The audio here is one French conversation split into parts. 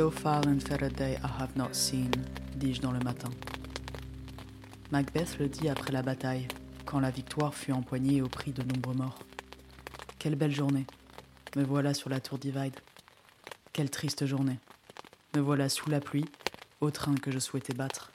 Day I have not seen, dis-je dans le matin. Macbeth le dit après la bataille, quand la victoire fut empoignée au prix de nombreux morts. Quelle belle journée. Me voilà sur la tour Divide. Quelle triste journée. Me voilà sous la pluie, au train que je souhaitais battre.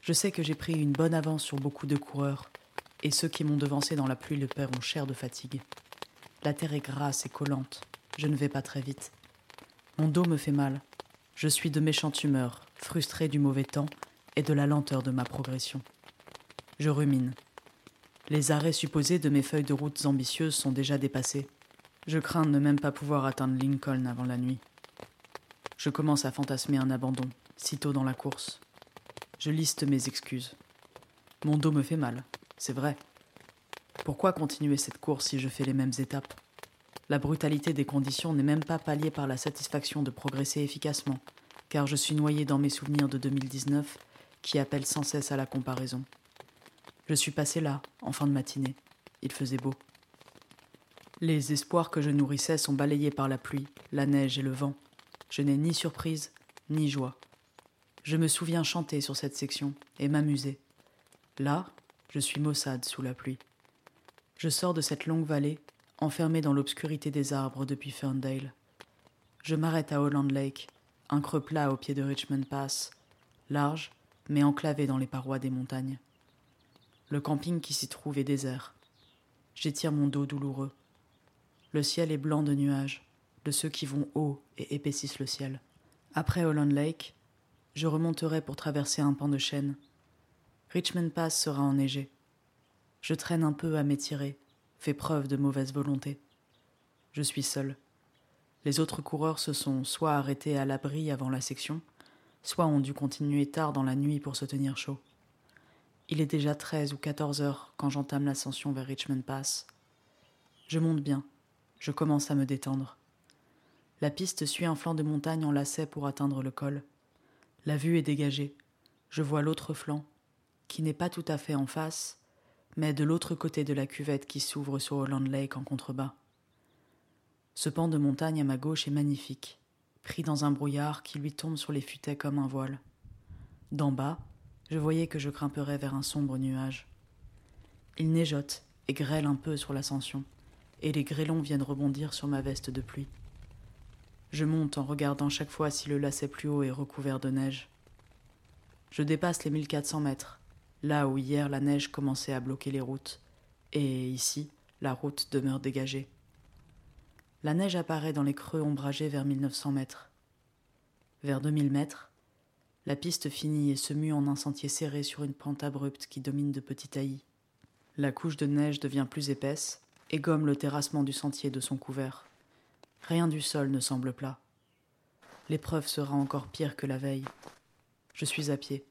Je sais que j'ai pris une bonne avance sur beaucoup de coureurs, et ceux qui m'ont devancé dans la pluie le paieront cher de fatigue. La terre est grasse et collante, je ne vais pas très vite. Mon dos me fait mal. Je suis de méchante humeur, frustré du mauvais temps et de la lenteur de ma progression. Je rumine. Les arrêts supposés de mes feuilles de routes ambitieuses sont déjà dépassés. Je crains de ne même pas pouvoir atteindre Lincoln avant la nuit. Je commence à fantasmer un abandon, sitôt dans la course. Je liste mes excuses. Mon dos me fait mal, c'est vrai. Pourquoi continuer cette course si je fais les mêmes étapes? La brutalité des conditions n'est même pas palliée par la satisfaction de progresser efficacement, car je suis noyé dans mes souvenirs de 2019 qui appellent sans cesse à la comparaison. Je suis passé là, en fin de matinée. Il faisait beau. Les espoirs que je nourrissais sont balayés par la pluie, la neige et le vent. Je n'ai ni surprise, ni joie. Je me souviens chanter sur cette section et m'amuser. Là, je suis maussade sous la pluie. Je sors de cette longue vallée enfermé dans l'obscurité des arbres depuis Ferndale. Je m'arrête à Holland Lake, un creux plat au pied de Richmond Pass, large, mais enclavé dans les parois des montagnes. Le camping qui s'y trouve est désert. J'étire mon dos douloureux. Le ciel est blanc de nuages, de ceux qui vont haut et épaississent le ciel. Après Holland Lake, je remonterai pour traverser un pan de chêne. Richmond Pass sera enneigé. Je traîne un peu à m'étirer, fait preuve de mauvaise volonté. Je suis seul. Les autres coureurs se sont soit arrêtés à l'abri avant la section, soit ont dû continuer tard dans la nuit pour se tenir chaud. Il est déjà treize ou quatorze heures quand j'entame l'ascension vers Richmond Pass. Je monte bien, je commence à me détendre. La piste suit un flanc de montagne en lacet pour atteindre le col. La vue est dégagée. Je vois l'autre flanc, qui n'est pas tout à fait en face, mais de l'autre côté de la cuvette qui s'ouvre sur Holland Lake en contrebas. Ce pan de montagne à ma gauche est magnifique, pris dans un brouillard qui lui tombe sur les futaies comme un voile. D'en bas, je voyais que je grimperais vers un sombre nuage. Il neigeote et grêle un peu sur l'ascension, et les grêlons viennent rebondir sur ma veste de pluie. Je monte en regardant chaque fois si le lacet plus haut est recouvert de neige. Je dépasse les 1400 mètres là où hier la neige commençait à bloquer les routes, et ici la route demeure dégagée. La neige apparaît dans les creux ombragés vers 1900 mètres. Vers 2000 mètres, la piste finit et se mue en un sentier serré sur une pente abrupte qui domine de petits taillis. La couche de neige devient plus épaisse et gomme le terrassement du sentier de son couvert. Rien du sol ne semble plat. L'épreuve sera encore pire que la veille. Je suis à pied.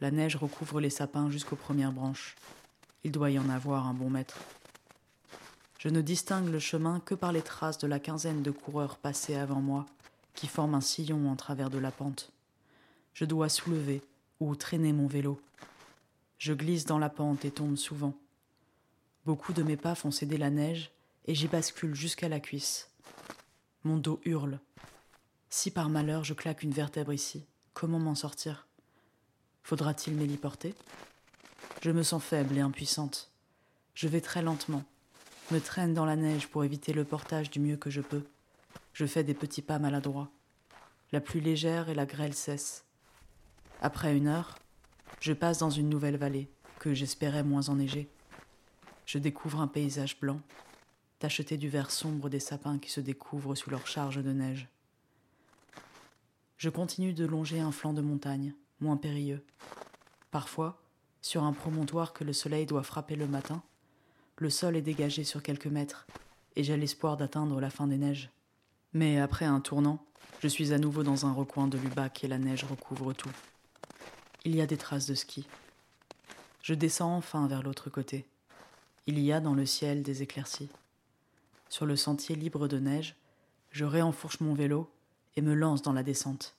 La neige recouvre les sapins jusqu'aux premières branches. Il doit y en avoir un bon mètre. Je ne distingue le chemin que par les traces de la quinzaine de coureurs passés avant moi, qui forment un sillon en travers de la pente. Je dois soulever ou traîner mon vélo. Je glisse dans la pente et tombe souvent. Beaucoup de mes pas font céder la neige et j'y bascule jusqu'à la cuisse. Mon dos hurle. Si par malheur je claque une vertèbre ici, comment m'en sortir? Faudra-t-il m'héliporter Je me sens faible et impuissante. Je vais très lentement, me traîne dans la neige pour éviter le portage du mieux que je peux. Je fais des petits pas maladroits. La pluie légère et la grêle cessent. Après une heure, je passe dans une nouvelle vallée, que j'espérais moins enneigée. Je découvre un paysage blanc, tacheté du vert sombre des sapins qui se découvrent sous leur charge de neige. Je continue de longer un flanc de montagne, moins périlleux. Parfois, sur un promontoire que le soleil doit frapper le matin, le sol est dégagé sur quelques mètres, et j'ai l'espoir d'atteindre la fin des neiges. Mais après un tournant, je suis à nouveau dans un recoin de l'Ubac et la neige recouvre tout. Il y a des traces de ski. Je descends enfin vers l'autre côté. Il y a dans le ciel des éclaircies. Sur le sentier libre de neige, je réenfourche mon vélo et me lance dans la descente.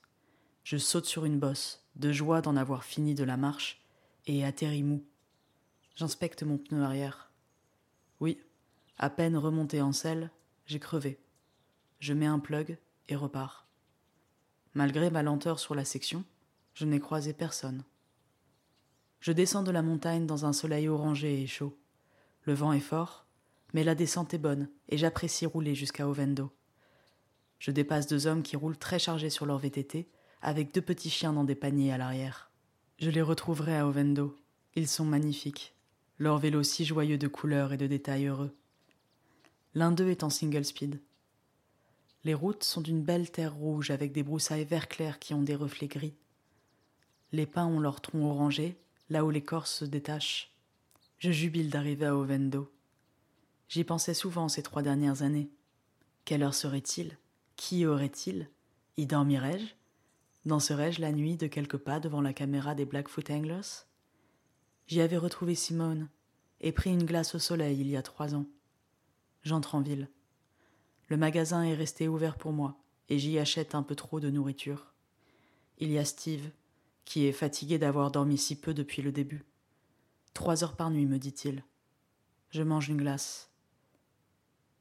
Je saute sur une bosse, de joie d'en avoir fini de la marche, et atterris mou. J'inspecte mon pneu arrière. Oui, à peine remonté en selle, j'ai crevé. je mets un plug et repars. Malgré ma lenteur sur la section, je n'ai croisé personne. Je descends de la montagne dans un soleil orangé et chaud. Le vent est fort, mais la descente est bonne et j'apprécie rouler jusqu'à Ovendo. Je dépasse deux hommes qui roulent très chargés sur leur VTT, avec deux petits chiens dans des paniers à l'arrière. Je les retrouverai à Ovendo. Ils sont magnifiques, leurs vélos si joyeux de couleurs et de détails heureux. L'un d'eux est en single speed. Les routes sont d'une belle terre rouge avec des broussailles vert clair qui ont des reflets gris. Les pins ont leur tronc orangé, là où l'écorce se détache. Je jubile d'arriver à Ovendo. J'y pensais souvent ces trois dernières années. Quelle heure serait-il? Qui aurait-il? Y dormirais-je? Danserais-je la nuit de quelques pas devant la caméra des Blackfoot Anglers? J'y avais retrouvé Simone et pris une glace au soleil il y a trois ans. J'entre en ville. Le magasin est resté ouvert pour moi et j'y achète un peu trop de nourriture. Il y a Steve, qui est fatigué d'avoir dormi si peu depuis le début. Trois heures par nuit, me dit-il. Je mange une glace.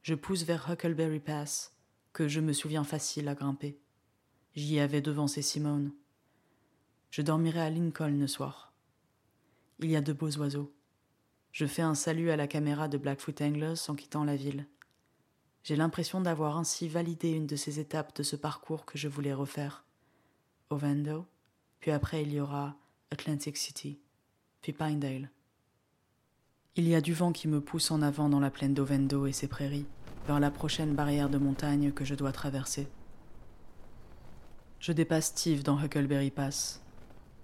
Je pousse vers Huckleberry Pass, que je me souviens facile à grimper. J'y avais devancé Simone. Je dormirai à Lincoln le soir. Il y a de beaux oiseaux. Je fais un salut à la caméra de Blackfoot Anglers en quittant la ville. J'ai l'impression d'avoir ainsi validé une de ces étapes de ce parcours que je voulais refaire. Ovendo, puis après il y aura Atlantic City, puis Pinedale. Il y a du vent qui me pousse en avant dans la plaine d'Ovendo et ses prairies, vers la prochaine barrière de montagne que je dois traverser. Je dépasse Steve dans Huckleberry Pass.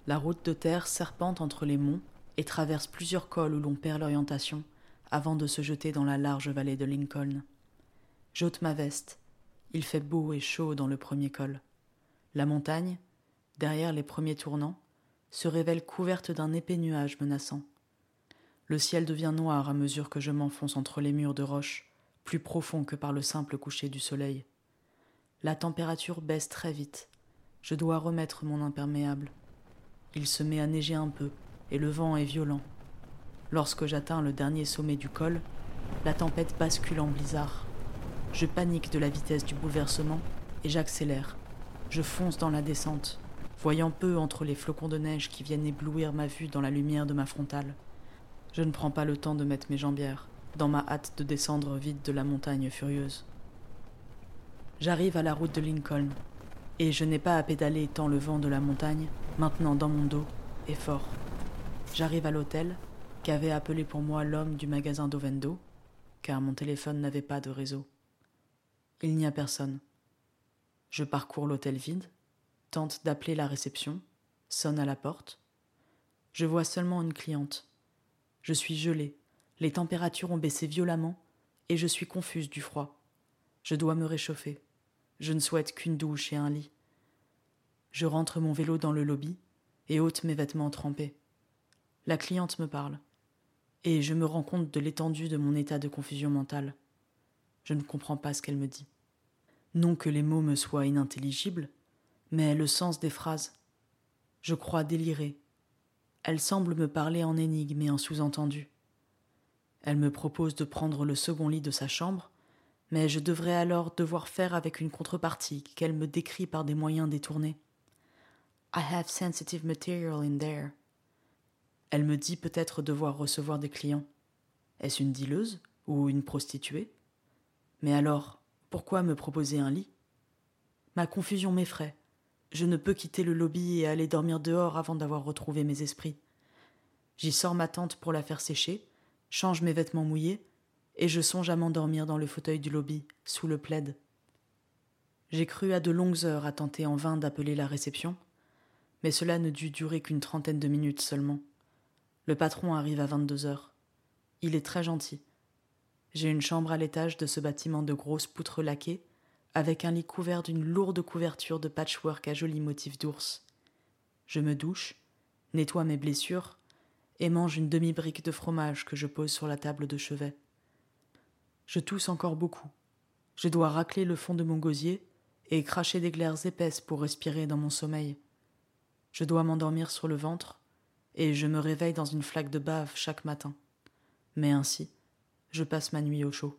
La route de terre serpente entre les monts et traverse plusieurs cols où l'on perd l'orientation avant de se jeter dans la large vallée de Lincoln. J'ôte ma veste. Il fait beau et chaud dans le premier col. La montagne, derrière les premiers tournants, se révèle couverte d'un épais nuage menaçant. Le ciel devient noir à mesure que je m'enfonce entre les murs de roche, plus profond que par le simple coucher du soleil. La température baisse très vite. Je dois remettre mon imperméable. Il se met à neiger un peu, et le vent est violent. Lorsque j'atteins le dernier sommet du col, la tempête bascule en blizzard. Je panique de la vitesse du bouleversement et j'accélère. Je fonce dans la descente, voyant peu entre les flocons de neige qui viennent éblouir ma vue dans la lumière de ma frontale. Je ne prends pas le temps de mettre mes jambières, dans ma hâte de descendre vite de la montagne furieuse. J'arrive à la route de Lincoln, et je n'ai pas à pédaler tant le vent de la montagne, maintenant dans mon dos, est fort. J'arrive à l'hôtel, qu'avait appelé pour moi l'homme du magasin d'Ovendo, car mon téléphone n'avait pas de réseau. Il n'y a personne. Je parcours l'hôtel vide, tente d'appeler la réception, sonne à la porte. Je vois seulement une cliente, je suis gelée, les températures ont baissé violemment, et je suis confuse du froid. Je dois me réchauffer. Je ne souhaite qu'une douche et un lit. Je rentre mon vélo dans le lobby et ôte mes vêtements trempés. La cliente me parle, et je me rends compte de l'étendue de mon état de confusion mentale. Je ne comprends pas ce qu'elle me dit. Non que les mots me soient inintelligibles, mais le sens des phrases. Je crois délirer, elle semble me parler en énigme et en sous-entendu. Elle me propose de prendre le second lit de sa chambre, mais je devrais alors devoir faire avec une contrepartie qu'elle me décrit par des moyens détournés. I have sensitive material in there. Elle me dit peut-être devoir recevoir des clients. Est-ce une dileuse ou une prostituée? Mais alors, pourquoi me proposer un lit? Ma confusion m'effraie. Je ne peux quitter le lobby et aller dormir dehors avant d'avoir retrouvé mes esprits. J'y sors ma tente pour la faire sécher, change mes vêtements mouillés, et je songe à m'endormir dans le fauteuil du lobby, sous le plaid. J'ai cru à de longues heures à tenter en vain d'appeler la réception, mais cela ne dut durer qu'une trentaine de minutes seulement. Le patron arrive à vingt-deux heures. Il est très gentil. J'ai une chambre à l'étage de ce bâtiment de grosses poutres laquées, avec un lit couvert d'une lourde couverture de patchwork à jolis motifs d'ours. Je me douche, nettoie mes blessures et mange une demi-brique de fromage que je pose sur la table de chevet. Je tousse encore beaucoup. Je dois racler le fond de mon gosier et cracher des glaires épaisses pour respirer dans mon sommeil. Je dois m'endormir sur le ventre et je me réveille dans une flaque de bave chaque matin. Mais ainsi, je passe ma nuit au chaud.